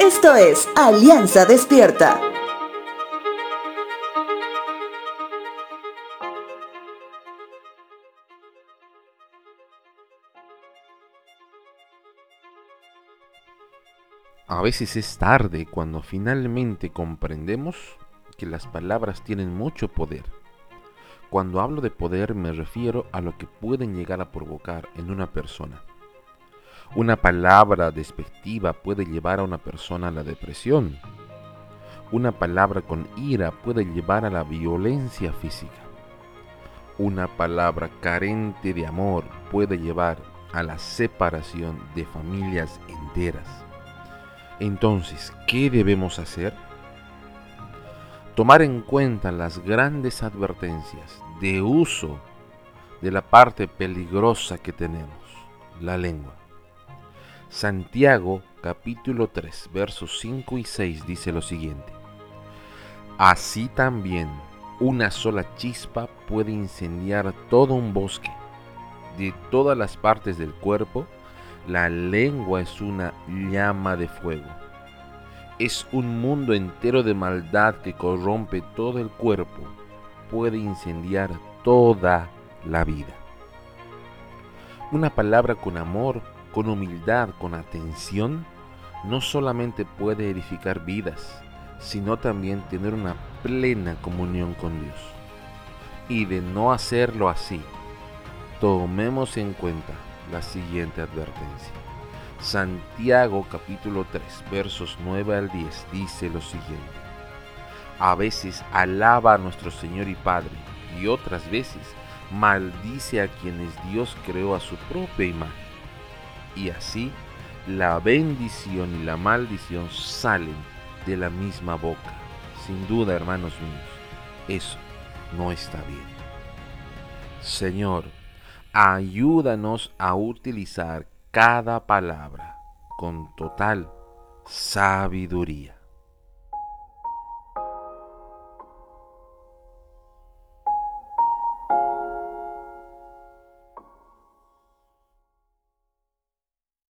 Esto es Alianza Despierta. A veces es tarde cuando finalmente comprendemos que las palabras tienen mucho poder. Cuando hablo de poder me refiero a lo que pueden llegar a provocar en una persona. Una palabra despectiva puede llevar a una persona a la depresión. Una palabra con ira puede llevar a la violencia física. Una palabra carente de amor puede llevar a la separación de familias enteras. Entonces, ¿qué debemos hacer? Tomar en cuenta las grandes advertencias de uso de la parte peligrosa que tenemos, la lengua. Santiago capítulo 3 versos 5 y 6 dice lo siguiente. Así también una sola chispa puede incendiar todo un bosque. De todas las partes del cuerpo, la lengua es una llama de fuego. Es un mundo entero de maldad que corrompe todo el cuerpo. Puede incendiar toda la vida. Una palabra con amor, con humildad, con atención, no solamente puede edificar vidas, sino también tener una plena comunión con Dios. Y de no hacerlo así, tomemos en cuenta la siguiente advertencia. Santiago capítulo 3 versos 9 al 10 dice lo siguiente. A veces alaba a nuestro Señor y Padre y otras veces maldice a quienes Dios creó a su propia imagen. Y así la bendición y la maldición salen de la misma boca. Sin duda, hermanos míos, eso no está bien. Señor, ayúdanos a utilizar cada palabra con total sabiduría.